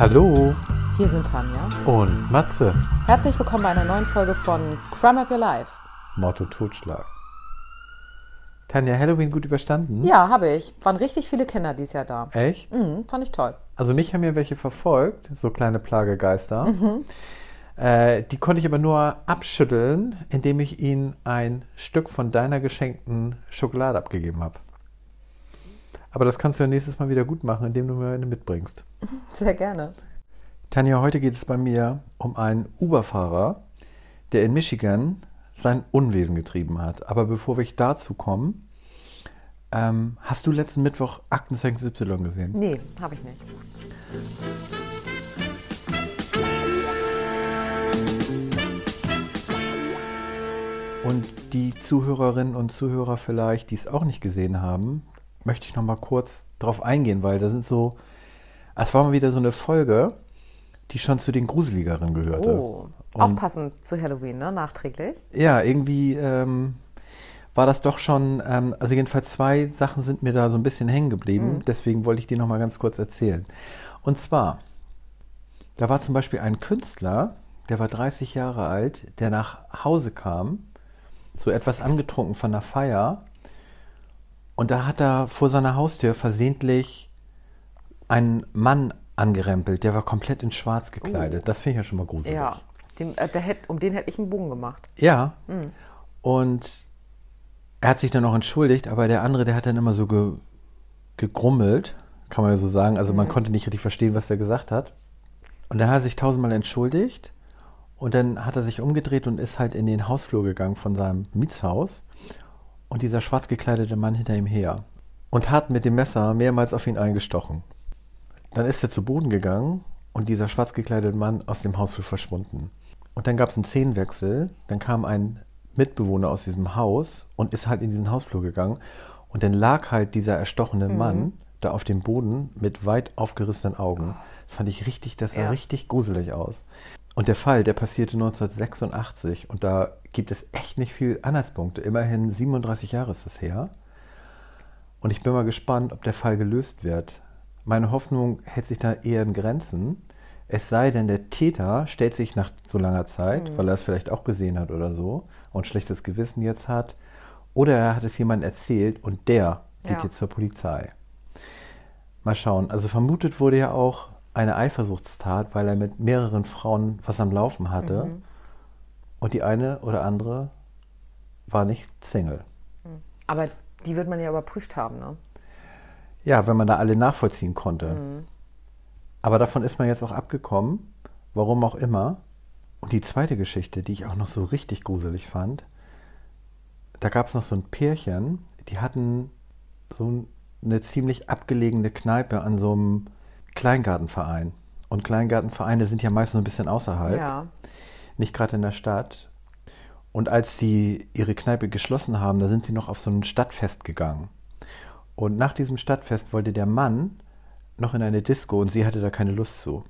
Hallo Hier sind Tanja. und Matze. Herzlich willkommen bei einer neuen Folge von Crime Up Your Life. Motto Totschlag. Tanja, Halloween gut überstanden? Ja, habe ich. Waren richtig viele Kinder dieses Jahr da. Echt? Mhm, fand ich toll. Also mich haben ja welche verfolgt, so kleine Plagegeister. Äh, die konnte ich aber nur abschütteln, indem ich ihnen ein Stück von deiner geschenkten Schokolade abgegeben habe. Aber das kannst du ja nächstes Mal wieder gut machen, indem du mir eine mitbringst. Sehr gerne. Tanja, heute geht es bei mir um einen Uber-Fahrer, der in Michigan sein Unwesen getrieben hat. Aber bevor wir dazu kommen, ähm, hast du letzten Mittwoch Aktenzeichen Y gesehen? Nee, habe ich nicht. Und die Zuhörerinnen und Zuhörer vielleicht, die es auch nicht gesehen haben, möchte ich noch mal kurz drauf eingehen, weil das sind so, es war mal wieder so eine Folge, die schon zu den Gruseligeren gehörte. Oh, Und- aufpassen zu Halloween, ne? Nachträglich. Ja, irgendwie ähm, war das doch schon, ähm, also jedenfalls zwei Sachen sind mir da so ein bisschen hängen geblieben, deswegen wollte ich die noch mal ganz kurz erzählen. Und zwar, da war zum Beispiel ein Künstler, der war 30 Jahre alt, der nach Hause kam, so etwas angetrunken von der Feier, und da hat er vor seiner Haustür versehentlich einen Mann angerempelt, der war komplett in schwarz gekleidet. Das finde ich ja schon mal gruselig. Ja. Dem, äh, der hätt, um den hätte ich einen Bogen gemacht. Ja. Und er hat sich dann auch entschuldigt, aber der andere, der hat dann immer so ge gegrummelt, kann man ja so sagen. Also man konnte nicht richtig verstehen, was er gesagt hat. Und dann hat er sich tausendmal entschuldigt und dann hat er sich umgedreht und ist halt in den Hausflur gegangen von seinem Mietshaus. Und dieser schwarz gekleidete Mann hinter ihm her und hat mit dem Messer mehrmals auf ihn eingestochen. Dann ist er zu Boden gegangen und dieser schwarz gekleidete Mann aus dem Hausflur verschwunden. Und dann gab es einen Szenenwechsel. Dann kam ein Mitbewohner aus diesem Haus und ist halt in diesen Hausflur gegangen. Und dann lag halt dieser erstochene Mann da auf dem Boden mit weit aufgerissenen Augen. Das fand ich richtig, das sah Ja. richtig gruselig aus. Und der Fall, der passierte 1986 und da gibt es echt nicht viel Anhaltspunkte. Immerhin 37 Jahre ist das her. Und ich bin mal gespannt, ob der Fall gelöst wird. Meine Hoffnung hält sich da eher in Grenzen. Es sei denn, der Täter stellt sich nach so langer Zeit, weil er es vielleicht auch gesehen hat oder so und schlechtes Gewissen jetzt hat. Oder er hat es jemandem erzählt und der geht Ja. jetzt zur Polizei. Mal schauen. Also vermutet wurde ja auch eine Eifersuchtstat, weil er mit mehreren Frauen was am Laufen hatte. Und die eine oder andere war nicht Single. Aber die wird man ja überprüft haben, ne? Ja, wenn man da alle nachvollziehen konnte. Aber davon ist man jetzt auch abgekommen, warum auch immer. Und die zweite Geschichte, die ich auch noch so richtig gruselig fand, da gab es noch so ein Pärchen, die hatten so eine ziemlich abgelegene Kneipe an so einem Kleingartenverein. Und Kleingartenvereine sind ja meist so ein bisschen außerhalb, Ja. Nicht gerade in der Stadt. Und als sie ihre Kneipe geschlossen haben, da sind sie noch auf so ein Stadtfest gegangen. Und nach diesem Stadtfest wollte der Mann noch in eine Disco und sie hatte da keine Lust zu,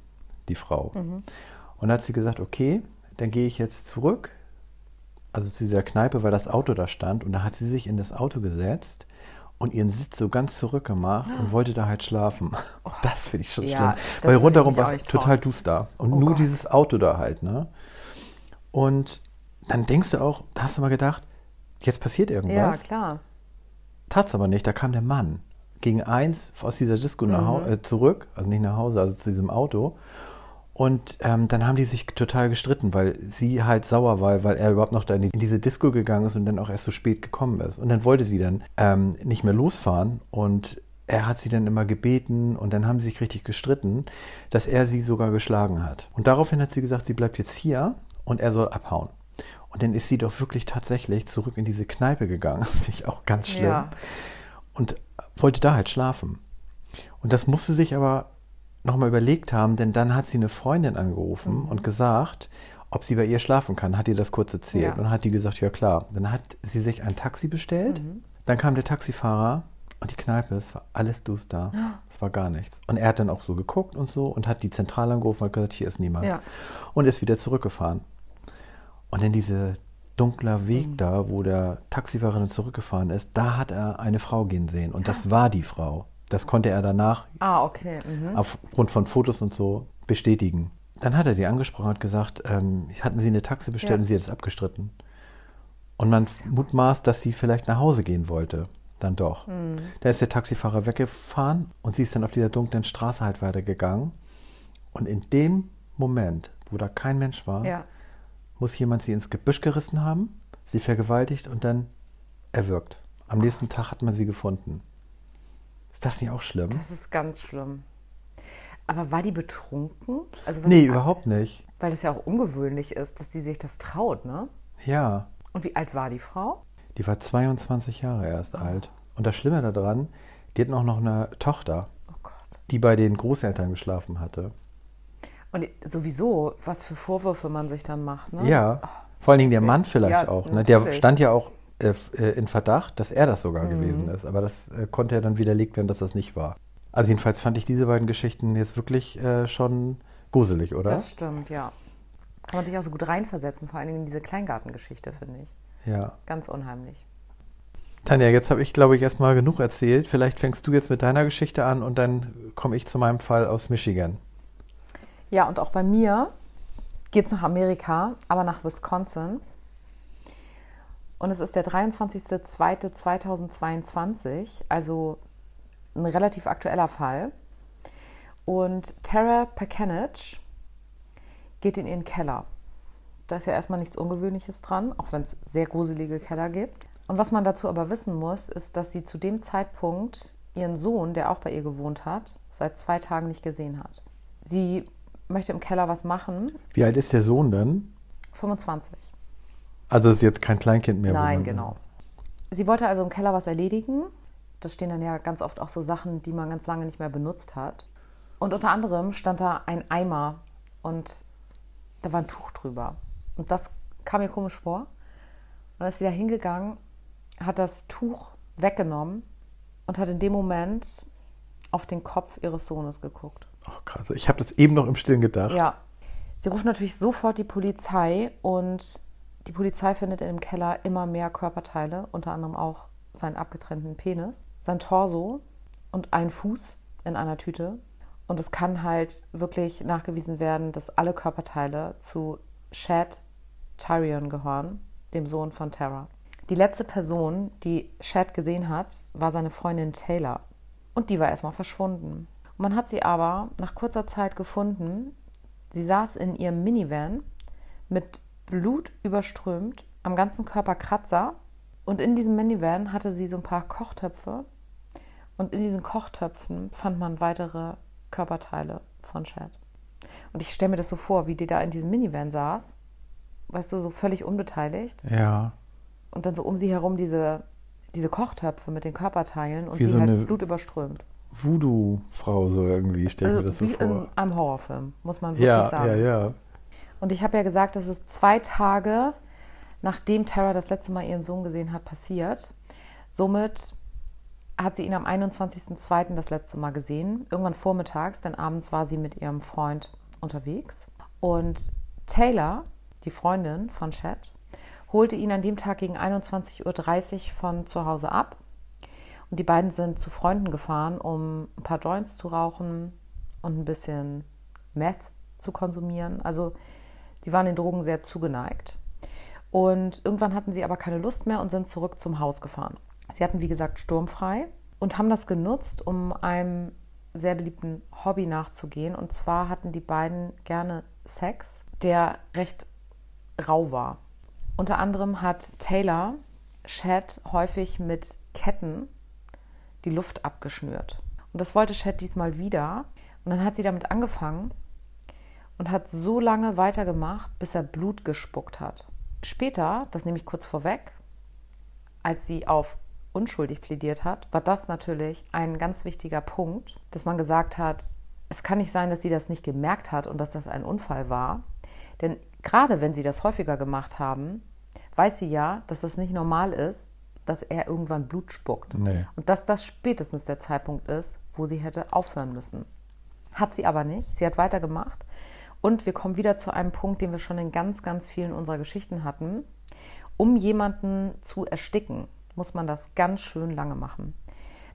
die Frau. Und dann hat sie gesagt, okay, dann gehe ich jetzt zurück, also zu dieser Kneipe, weil das Auto da stand. Und da hat sie sich in das Auto gesetzt und ihren Sitz so ganz zurückgemacht und wollte da halt schlafen. Das finde ich schon Ja, schlimm. Weil rundherum war es total duster. Und Oh nur Gott. dieses Auto da halt, ne? Und dann denkst du auch, da hast du mal gedacht, jetzt passiert Ja, irgendwas. klar. Tat's aber nicht, da kam der Mann gegen eins aus dieser Disco Mhm. äh, zurück, also nicht nach Hause, also zu diesem Auto. Und ähm, dann haben die sich total gestritten, weil sie halt sauer war, weil er überhaupt noch da in, die, in diese Disco gegangen ist und dann auch erst so spät gekommen ist. Und dann wollte sie dann ähm, nicht mehr losfahren und er hat sie dann immer gebeten und dann haben sie sich richtig gestritten, dass er sie sogar geschlagen hat. Und daraufhin hat sie gesagt, sie bleibt jetzt hier und er soll abhauen. Und dann ist sie doch wirklich tatsächlich zurück in diese Kneipe gegangen. Das finde ich auch ganz schlimm Ja. und wollte da halt schlafen. Und das musste sich aber nochmal überlegt haben, denn dann hat sie eine Freundin angerufen und gesagt, ob sie bei ihr schlafen kann, hat ihr das kurz erzählt. Ja. Und hat die gesagt, ja klar. Dann hat sie sich ein Taxi bestellt, dann kam der Taxifahrer und die Kneipe, es war alles duster, es war gar nichts. Und er hat dann auch so geguckt und so und hat die Zentrale angerufen und gesagt, hier ist niemand. Ja. Und ist wieder zurückgefahren. Und dann diese dunkler Weg da, wo der Taxifahrer dann zurückgefahren ist, da hat er eine Frau gehen sehen. Und das war die Frau. Das konnte er danach Ah, okay. Mhm. aufgrund von Fotos und so bestätigen. Dann hat er sie angesprochen und gesagt, ähm, hatten Sie eine Taxe bestellt Ja. und sie hat es abgestritten. Und man mutmaßt, dass sie vielleicht nach Hause gehen wollte. Dann doch. Hm. Da ist der Taxifahrer weggefahren und sie ist dann auf dieser dunklen Straße halt weitergegangen. Und in dem Moment, wo da kein Mensch war, Ja. muss jemand sie ins Gebüsch gerissen haben, sie vergewaltigt und dann erwürgt. Am nächsten Tag hat man sie gefunden. Ist das nicht auch schlimm? Das ist ganz schlimm. Aber war die betrunken? Also, Nee, überhaupt nicht. Weil das ja auch ungewöhnlich ist, dass die sich das traut, ne? Ja, Und wie alt war die Frau? Die war 22 Jahre erst alt. Und das Schlimme daran, die hat auch noch eine Tochter, Oh die bei den Großeltern geschlafen hatte. Und sowieso, was für Vorwürfe man sich dann macht, ne? Ja, Das, vor allen Dingen der Mann vielleicht Ja, auch. Ne? Der stand ja auch äh, äh, in Verdacht, dass er das sogar Mhm. gewesen ist. Aber das äh, konnte ja dann widerlegt werden, dass das nicht war. Also jedenfalls fand ich diese beiden Geschichten jetzt wirklich äh, schon gruselig, oder? das stimmt, ja. Kann man sich auch so gut reinversetzen, vor allen Dingen in diese Kleingartengeschichte, finde ich. Ja. Ganz unheimlich. Tanja, jetzt habe ich, glaube ich, erstmal genug erzählt. Vielleicht fängst du jetzt mit deiner Geschichte an und dann komme ich zu meinem Fall aus Michigan. Ja, und auch bei mir geht es nach Amerika, aber nach Wisconsin. Und es ist der 23.02.2022, also ein relativ aktueller Fall. Und Tara Pakenich geht in ihren Keller. Da ist ja erstmal nichts Ungewöhnliches dran, auch wenn es sehr gruselige Keller gibt. Und was man dazu aber wissen muss, ist, dass sie zu dem Zeitpunkt ihren Sohn, der auch bei ihr gewohnt hat, seit zwei Tagen nicht gesehen hat. Sie möchte im Keller was machen. Wie alt ist der Sohn denn? 25. Also ist jetzt kein Kleinkind mehr. Nein, genau. Sie wollte also im Keller was erledigen. Da stehen dann ja ganz oft auch so Sachen, die man ganz lange nicht mehr benutzt hat. Und unter anderem stand da ein Eimer und da war ein Tuch drüber. Und das kam mir komisch vor. Und dann ist sie da hingegangen, hat das Tuch weggenommen und hat in dem Moment auf den Kopf ihres Sohnes geguckt. Ach, krass. Ich habe das eben noch im Stillen gedacht. Ja. Sie ruft natürlich sofort die Polizei und die Polizei findet in dem Keller immer mehr Körperteile, unter anderem auch seinen abgetrennten Penis, sein Torso und einen Fuß in einer Tüte. Und es kann halt wirklich nachgewiesen werden, dass alle Körperteile zu Shad Tyrion gehören, dem Sohn von Tara. Die letzte Person, die Shad gesehen hat, war seine Freundin Taylor. Und die war erstmal verschwunden. Und man hat sie aber nach kurzer Zeit gefunden. Sie saß in ihrem Minivan mit Blut überströmt, am ganzen Körper Kratzer. Und in diesem Minivan hatte sie so ein paar Kochtöpfe. Und in diesen Kochtöpfen fand man weitere Körperteile von Chad. Und ich stelle mir das so vor, wie die da in diesem Minivan saß. Weißt du, so völlig unbeteiligt. Ja. Und dann so um sie herum diese, diese Kochtöpfe mit den Körperteilen und Wie sie so halt eine- blutüberströmt. Voodoo-Frau so irgendwie, ich mir das so Also wie vor. in einem Horrorfilm, muss man wirklich Ja, sagen. ja, ja. Und ich habe ja gesagt, das ist zwei Tage, nachdem Tara das letzte Mal ihren Sohn gesehen hat, passiert. Somit hat sie ihn am 21.02. das letzte Mal gesehen, irgendwann vormittags, denn abends war sie mit ihrem Freund unterwegs. Und Taylor, die Freundin von Chad, holte ihn an dem Tag gegen 21.30 Uhr von zu Hause ab. Und die beiden sind zu Freunden gefahren, um ein paar Joints zu rauchen und ein bisschen Meth zu konsumieren. Also sie waren den Drogen sehr zugeneigt. Und irgendwann hatten sie aber keine Lust mehr und sind zurück zum Haus gefahren. Sie hatten, wie gesagt, sturmfrei und haben das genutzt, um einem sehr beliebten Hobby nachzugehen. Und zwar hatten die beiden gerne Sex, der recht rau war. Unter anderem hat Taylor Chad häufig mit Ketten die Luft abgeschnürt. Und das wollte Chad diesmal wieder. Und dann hat sie damit angefangen und hat so lange weitergemacht, bis er Blut gespuckt hat. Später, das nehme ich kurz vorweg, als sie auf unschuldig plädiert hat, war das natürlich ein ganz wichtiger Punkt, dass man gesagt hat, es kann nicht sein, dass sie das nicht gemerkt hat und dass das ein Unfall war. Denn gerade wenn sie das häufiger gemacht haben, weiß sie ja, dass das nicht normal ist, dass er irgendwann Blut spuckt. Nee. Und dass das spätestens der Zeitpunkt ist, wo sie hätte aufhören müssen. Hat sie aber nicht. Sie hat weitergemacht. Und wir kommen wieder zu einem Punkt, den wir schon in ganz, ganz vielen unserer Geschichten hatten. Um jemanden zu ersticken, muss man das ganz schön lange machen.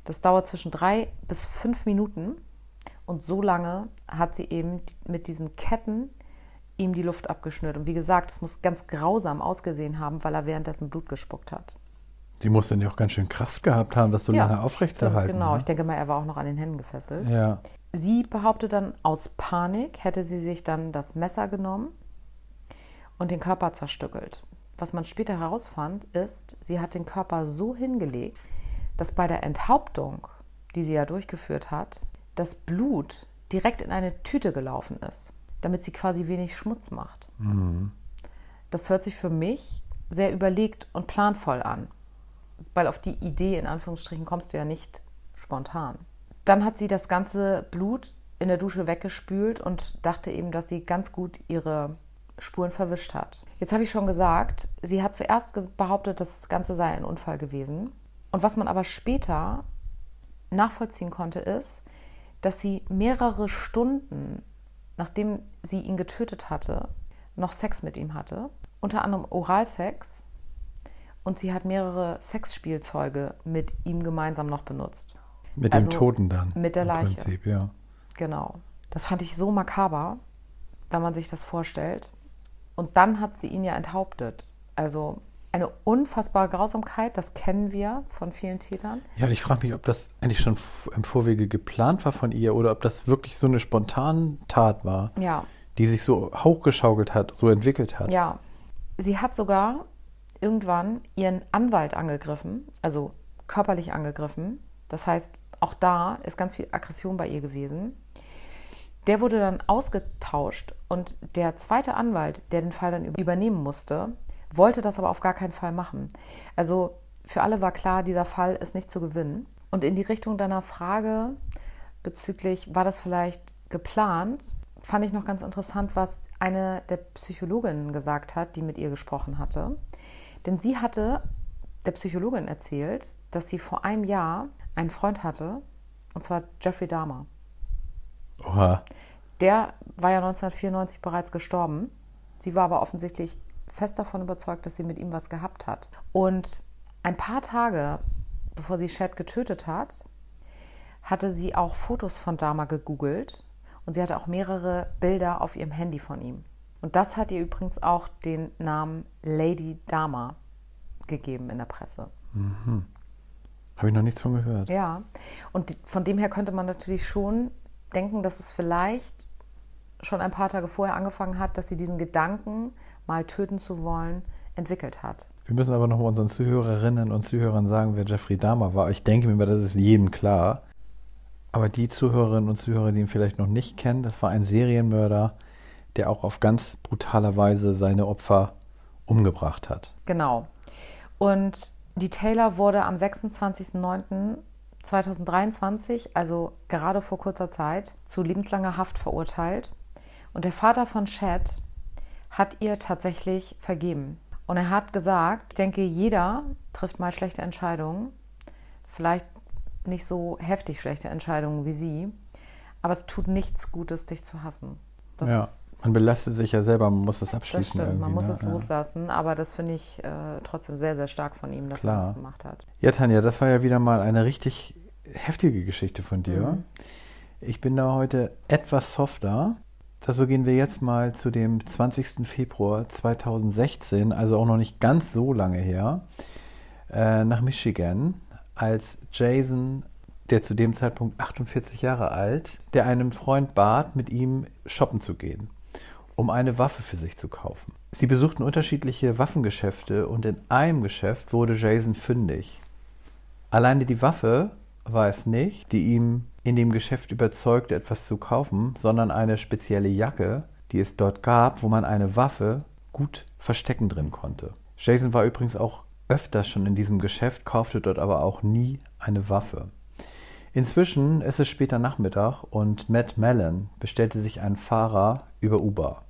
Das dauert zwischen drei bis fünf Minuten. Und so lange hat sie eben mit diesen Ketten ihm die Luft abgeschnürt. Und wie gesagt, es muss ganz grausam ausgesehen haben, weil er währenddessen Blut gespuckt hat. Die muss dann ja auch ganz schön Kraft gehabt haben, das so Ja, lange aufrechtzuerhalten. Genau, ne? ich denke mal, er war auch noch an den Händen gefesselt. Ja. Sie behauptet dann, aus Panik hätte sie sich dann das Messer genommen und den Körper zerstückelt. Was man später herausfand, ist, sie hat den Körper so hingelegt, dass bei der Enthauptung, die sie ja durchgeführt hat, das Blut direkt in eine Tüte gelaufen ist, damit sie quasi wenig Schmutz macht. Das hört sich für mich sehr überlegt und planvoll an, weil auf die Idee in Anführungsstrichen kommst du ja nicht spontan. Dann hat sie das ganze Blut in der Dusche weggespült und dachte eben, dass sie ganz gut ihre Spuren verwischt hat. Jetzt habe ich schon gesagt, sie hat zuerst behauptet, das Ganze sei ein Unfall gewesen. Und was man aber später nachvollziehen konnte, ist, dass sie mehrere Stunden, nachdem sie ihn getötet hatte, noch Sex mit ihm hatte. Unter anderem Oralsex. Und sie hat mehrere Sexspielzeuge mit ihm gemeinsam noch benutzt. Mit Also dem Toten dann. mit der im Leiche. Prinzip, ja. Genau. Das fand ich so makaber, wenn man sich das vorstellt. Und dann hat sie ihn ja enthauptet. Also eine unfassbare Grausamkeit, das kennen wir von vielen Tätern. Ja, und ich frage mich, ob das eigentlich schon im Vorwege geplant war von ihr oder ob das wirklich so eine spontane Tat war, Ja, die sich so hochgeschaukelt hat, so entwickelt hat. ja. Sie hat sogar irgendwann ihren Anwalt angegriffen, also körperlich angegriffen. Das heißt, auch da ist ganz viel Aggression bei ihr gewesen. Der wurde dann ausgetauscht und der zweite Anwalt, der den Fall dann übernehmen musste, wollte das aber auf gar keinen Fall machen. Also für alle war klar, dieser Fall ist nicht zu gewinnen. Und in die Richtung deiner Frage bezüglich, war das vielleicht geplant, fand ich noch ganz interessant, was eine der Psychologinnen gesagt hat, die mit ihr gesprochen hatte. Denn sie hatte der Psychologin erzählt, dass sie vor einem Jahr einen Freund hatte, und zwar Jeffrey Dahmer. Oha. Der war ja 1994 bereits gestorben. Sie war aber offensichtlich fest davon überzeugt, dass sie mit ihm was gehabt hat. Und ein paar Tage bevor sie Chad getötet hat, hatte sie auch Fotos von Dahmer gegoogelt und sie hatte auch mehrere Bilder auf ihrem Handy von ihm. Und das hat ihr übrigens auch den Namen Lady Dahmer gegeben in der Presse. Habe ich noch nichts von gehört. Ja, und von dem her könnte man natürlich schon denken, dass es vielleicht schon ein paar Tage vorher angefangen hat, dass sie diesen Gedanken, mal töten zu wollen, entwickelt hat. Wir müssen aber noch mal unseren Zuhörerinnen und Zuhörern sagen, wer Jeffrey Dahmer war. Ich denke mir, das ist jedem klar. Aber die Zuhörerinnen und Zuhörer, die ihn vielleicht noch nicht kennen, das war ein Serienmörder, der auch auf ganz brutale Weise seine Opfer umgebracht hat. Genau. Und die Taylor wurde am 26.09.2023, also gerade vor kurzer Zeit, zu lebenslanger Haft verurteilt. Und der Vater von Chad hat ihr tatsächlich vergeben. Und er hat gesagt, ich denke, jeder trifft mal schlechte Entscheidungen. Vielleicht nicht so heftig schlechte Entscheidungen wie sie. Aber es tut nichts Gutes, dich zu hassen. Das, ja, man belastet sich ja selber, man muss das das abschließen. stimmt, man muss ne? es loslassen. Aber das finde ich äh, trotzdem sehr, sehr stark von ihm, dass er Klar. das gemacht hat. Ja, Tanja, das war ja wieder mal eine richtig heftige Geschichte von dir. Mhm. Ich bin da heute etwas softer. Dazu gehen wir jetzt mal zu dem 20. Februar 2016, also auch noch nicht ganz so lange her, äh, nach Michigan, als Jason, der zu dem Zeitpunkt 48 Jahre alt, der einem Freund bat, mit ihm shoppen zu gehen, um eine Waffe für sich zu kaufen. Sie besuchten unterschiedliche Waffengeschäfte und in einem Geschäft wurde Jason fündig. Alleine die Waffe war es nicht, die ihm in dem Geschäft überzeugte, etwas zu kaufen, sondern eine spezielle Jacke, die es dort gab, wo man eine Waffe gut verstecken drin konnte. Jason war übrigens auch öfters schon in diesem Geschäft, kaufte dort aber auch nie eine Waffe. Inzwischen ist es später Nachmittag und Matt Mellon bestellte sich einen Fahrer über Uber.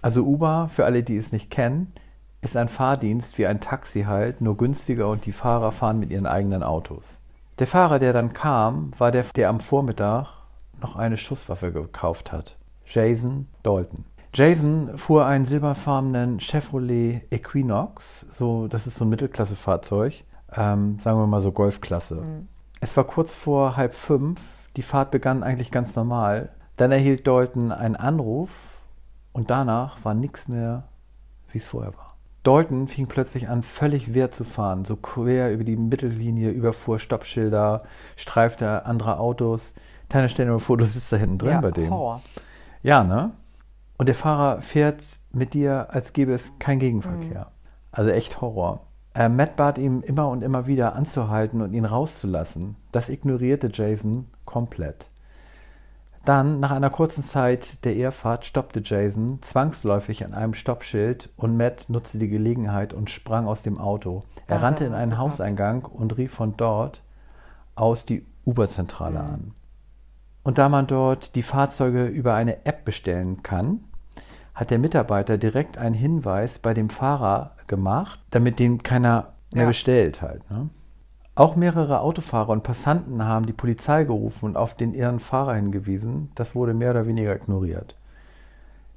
Also Uber, für alle, die es nicht kennen, ist ein Fahrdienst wie ein Taxi halt, nur günstiger und die Fahrer fahren mit ihren eigenen Autos. Der Fahrer, der dann kam, war der, der am Vormittag noch eine Schusswaffe gekauft hat. Jason Dalton. Jason fuhr einen silberfarbenen Chevrolet Equinox, so, das ist so ein Mittelklassefahrzeug, ähm, sagen wir mal so Golfklasse. Es war kurz vor halb fünf, Die Fahrt begann eigentlich ganz normal. Dann erhielt Dalton einen Anruf und danach war nichts mehr, wie es vorher war. Dalton fing plötzlich an, völlig wirr zu fahren, so quer über die Mittellinie, überfuhr Stoppschilder, streifte andere Autos. Tanja, stell dir mal vor, du sitzt da hinten drin ja, bei dem. Horror. Ja, ne? Und der Fahrer fährt mit dir, als gäbe es keinen Gegenverkehr. Also echt Horror. Äh, Matt bat ihm immer und immer wieder anzuhalten und ihn rauszulassen. Das ignorierte Jason komplett. Dann, nach einer kurzen Zeit der Ehrfahrt, stoppte Jason zwangsläufig an einem Stoppschild und Matt nutzte die Gelegenheit und sprang aus dem Auto. Er Da rannte in er einen gehabt. Hauseingang und rief von dort aus die Uber-Zentrale an. Und da man dort die Fahrzeuge über eine App bestellen kann, hat der Mitarbeiter direkt einen Hinweis bei dem Fahrer gemacht, damit den keiner mehr Ja. bestellt halt. Ne? Auch mehrere Autofahrer und Passanten haben die Polizei gerufen und auf den irren Fahrer hingewiesen. Das wurde mehr oder weniger ignoriert.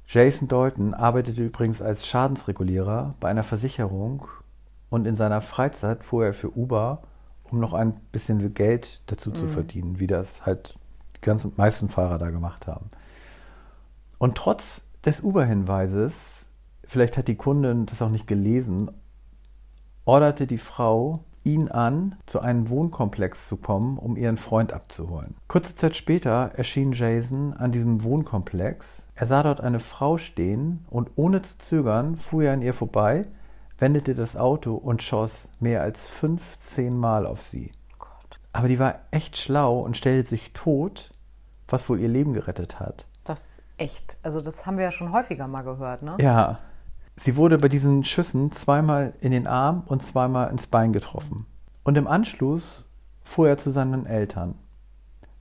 Jason Dalton arbeitete übrigens als Schadensregulierer bei einer Versicherung und in seiner Freizeit fuhr er für Uber, um noch ein bisschen Geld dazu zu verdienen, wie das halt die ganzen meisten Fahrer da gemacht haben. Und trotz des Uber-Hinweises, vielleicht hat die Kundin das auch nicht gelesen, orderte die Frau ihn an, zu einem Wohnkomplex zu kommen, um ihren Freund abzuholen. Kurze Zeit später erschien Jason an diesem Wohnkomplex. Er sah dort eine Frau stehen und ohne zu zögern fuhr er an ihr vorbei, wendete das Auto und schoss mehr als 15 Mal auf sie. Gott, Aber die war echt schlau und stellte sich tot, was wohl ihr Leben gerettet hat. das ist echt. Also das haben wir ja schon häufiger mal gehört, ne? Ja. Sie wurde bei diesen Schüssen zweimal in den Arm und zweimal ins Bein getroffen. Und im Anschluss fuhr er zu seinen Eltern,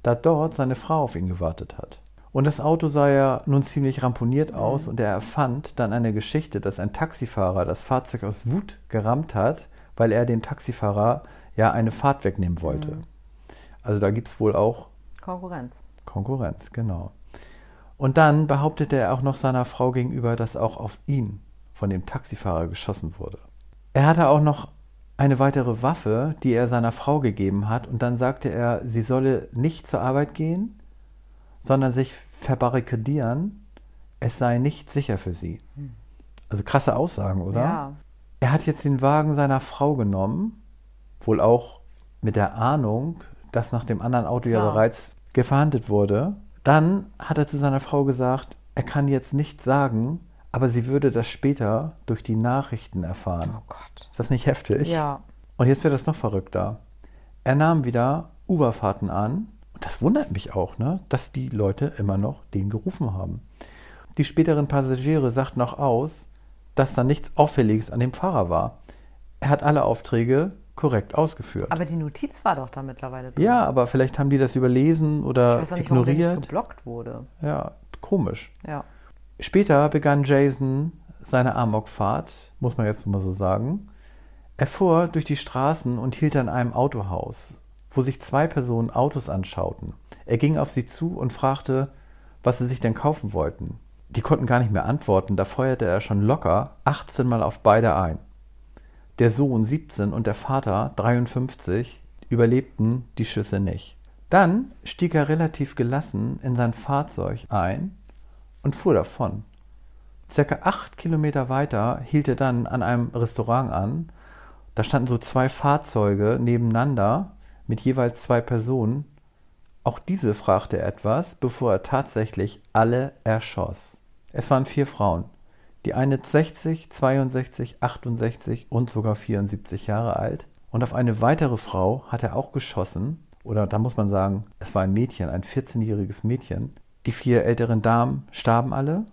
da dort seine Frau auf ihn gewartet hat. Und das Auto sah ja nun ziemlich ramponiert aus und er erfand dann eine Geschichte, dass ein Taxifahrer das Fahrzeug aus Wut gerammt hat, weil er dem Taxifahrer ja eine Fahrt wegnehmen wollte. Also da gibt es wohl auch Konkurrenz. Konkurrenz, genau. Und dann behauptete er auch noch seiner Frau gegenüber, dass auch auf ihn von dem Taxifahrer geschossen wurde. Er hatte auch noch eine weitere Waffe, die er seiner Frau gegeben hat, und dann sagte er, sie solle nicht zur Arbeit gehen, sondern sich verbarrikadieren, es sei nicht sicher für sie. Also krasse Aussagen, oder? Ja. Er hat jetzt den Wagen seiner Frau genommen, wohl auch mit der Ahnung, dass nach dem anderen Auto ja Klar. bereits gefahndet wurde. Dann hat er zu seiner Frau gesagt, er kann jetzt nichts sagen, aber sie würde das später durch die Nachrichten erfahren. Oh Gott. Ist das nicht heftig? Ja. Und jetzt wird das noch verrückter. Er nahm wieder Uberfahrten an. Und das wundert mich auch, ne? dass die Leute immer noch den gerufen haben. Die späteren Passagiere sagten auch aus, dass da nichts Auffälliges an dem Fahrer war. Er hat alle Aufträge korrekt ausgeführt. Aber die Notiz war doch da mittlerweile drin. ja, aber vielleicht haben die das überlesen Ich oder weiß auch nicht, warum der nicht ignoriert. geblockt wurde. Ja, komisch. Ja. Später begann Jason seine Amokfahrt, muss man jetzt mal so sagen. Er fuhr durch die Straßen und hielt an einem Autohaus, wo sich zwei Personen Autos anschauten. Er ging auf sie zu und fragte, was sie sich denn kaufen wollten. Die konnten gar nicht mehr antworten, da feuerte er schon locker 18 Mal auf beide ein. Der Sohn 17 und der Vater 53 überlebten die Schüsse nicht. Dann stieg er relativ gelassen in sein Fahrzeug ein und fuhr davon. Circa acht Kilometer weiter hielt er dann an einem Restaurant an. Da standen so zwei Fahrzeuge nebeneinander mit jeweils zwei Personen. Auch diese fragte er etwas, bevor er tatsächlich alle erschoss. Es waren vier Frauen. Die eine 60, 62, 68 und sogar 74 Jahre alt. Und auf eine weitere Frau hat er auch geschossen. Oder da muss man sagen, es war ein Mädchen, ein 14-jähriges Mädchen. Die vier älteren Damen starben alle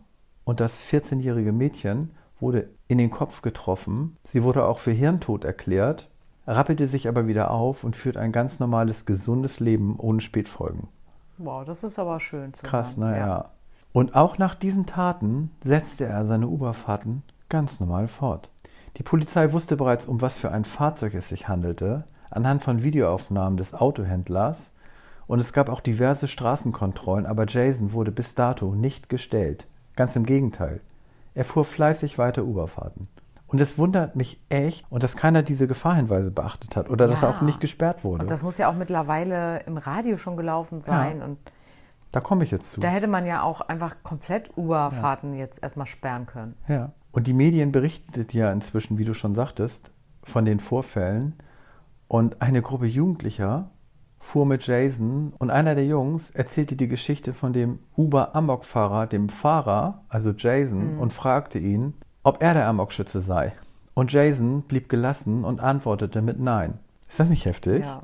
und das 14-jährige Mädchen wurde in den Kopf getroffen. Sie wurde auch für Hirntod erklärt, rappelte sich aber wieder auf und führt ein ganz normales, gesundes Leben ohne Spätfolgen. Wow, das ist aber schön zu Krass, naja. Und auch nach diesen Taten setzte er seine Uberfahrten ganz normal fort. Die Polizei wusste bereits, um was für ein Fahrzeug es sich handelte, anhand von Videoaufnahmen des Autohändlers, und es gab auch diverse Straßenkontrollen, aber Jason wurde bis dato nicht gestellt. Ganz im Gegenteil. Er fuhr fleißig weiter Uberfahrten. Und es wundert mich echt, und dass keiner diese Gefahrhinweise beachtet hat oder dass Ja. er auch nicht gesperrt wurde. Und das muss ja auch mittlerweile im Radio schon gelaufen sein. Und da komme ich jetzt zu. da hätte man ja auch einfach komplett Uberfahrten jetzt erstmal sperren können. Ja. Und die Medien berichten ja inzwischen, wie du schon sagtest, von den Vorfällen. Und eine Gruppe Jugendlicher fuhr mit Jason und einer der Jungs erzählte die Geschichte von dem Uber-Amok-Fahrer, dem Fahrer, also Jason, und fragte ihn, ob er der Amokschütze sei. Und Jason blieb gelassen und antwortete mit Nein. Ist das nicht heftig? Ja.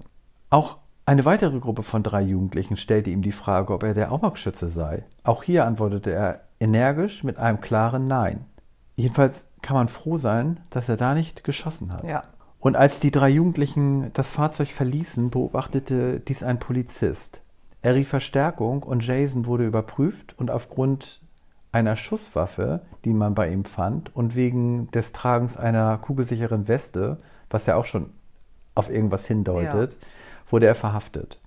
Auch eine weitere Gruppe von drei Jugendlichen stellte ihm die Frage, ob er der Amokschütze sei. Auch hier antwortete er energisch mit einem klaren Nein. Jedenfalls kann man froh sein, dass er da nicht geschossen hat. Ja. Und als die drei Jugendlichen das Fahrzeug verließen, beobachtete dies ein Polizist. Er rief Verstärkung und Jason wurde überprüft und aufgrund einer Schusswaffe, die man bei ihm fand, und wegen des Tragens einer kugelsicheren Weste, was ja auch schon auf irgendwas hindeutet, wurde er verhaftet.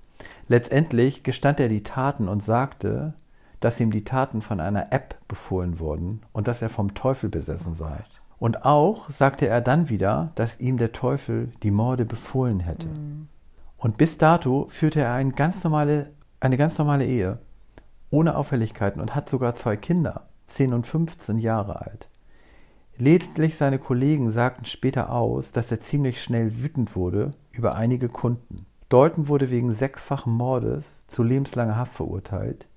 Letztendlich gestand er die Taten und sagte, dass ihm die Taten von einer App befohlen wurden und dass er vom Teufel besessen sei. Und auch sagte er dann wieder, dass ihm der Teufel die Morde befohlen hätte. Und bis dato führte er eine ganz normale, eine ganz normale Ehe, ohne Auffälligkeiten und hat sogar zwei Kinder, 10 und 15 Jahre alt. Lediglich seine Kollegen sagten später aus, dass er ziemlich schnell wütend wurde über einige Kunden. Dalton wurde wegen sechsfachen Mordes zu lebenslanger Haft verurteilt.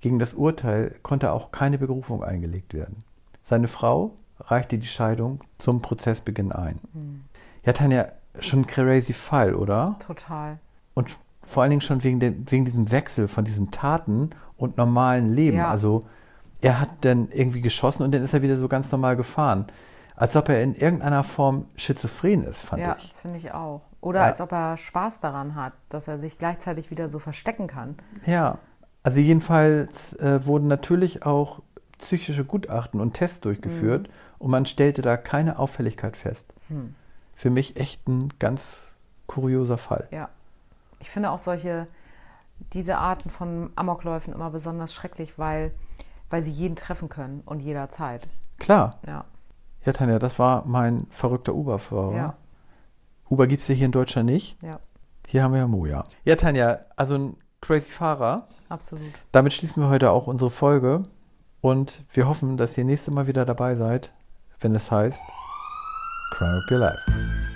Gegen das Urteil konnte auch keine Berufung eingelegt werden. Seine Frau reichte die Scheidung zum Prozessbeginn ein. Ja, Tanja, schon ein crazy Fall, oder? Total. Und vor allen Dingen schon wegen, dem, wegen diesem Wechsel von diesen Taten und normalen Leben. Ja. Also er hat dann irgendwie geschossen und dann ist er wieder so ganz normal gefahren. Als ob er in irgendeiner Form schizophren ist, fand Ja, ich. finde ich auch. Oder Ja. als ob er Spaß daran hat, dass er sich gleichzeitig wieder so verstecken kann. Ja, also jedenfalls äh, wurden natürlich auch psychische Gutachten und Tests durchgeführt und man stellte da keine Auffälligkeit fest. Für mich echt ein ganz kurioser Fall. Ja. Ich finde auch solche, diese Arten von Amokläufen immer besonders schrecklich, weil, weil sie jeden treffen können und jederzeit. Klar, Ja. ja Tanja, das war mein verrückter Uber-Fahrer. Ja. Uber gibt es ja hier in Deutschland nicht. Ja, Hier haben wir ja Moja. Ja, Tanja, also ein crazy Fahrer. absolut. Damit schließen wir heute auch unsere Folge und wir hoffen, dass ihr nächstes Mal wieder dabei seid, wenn es heißt Crime Up Your Life.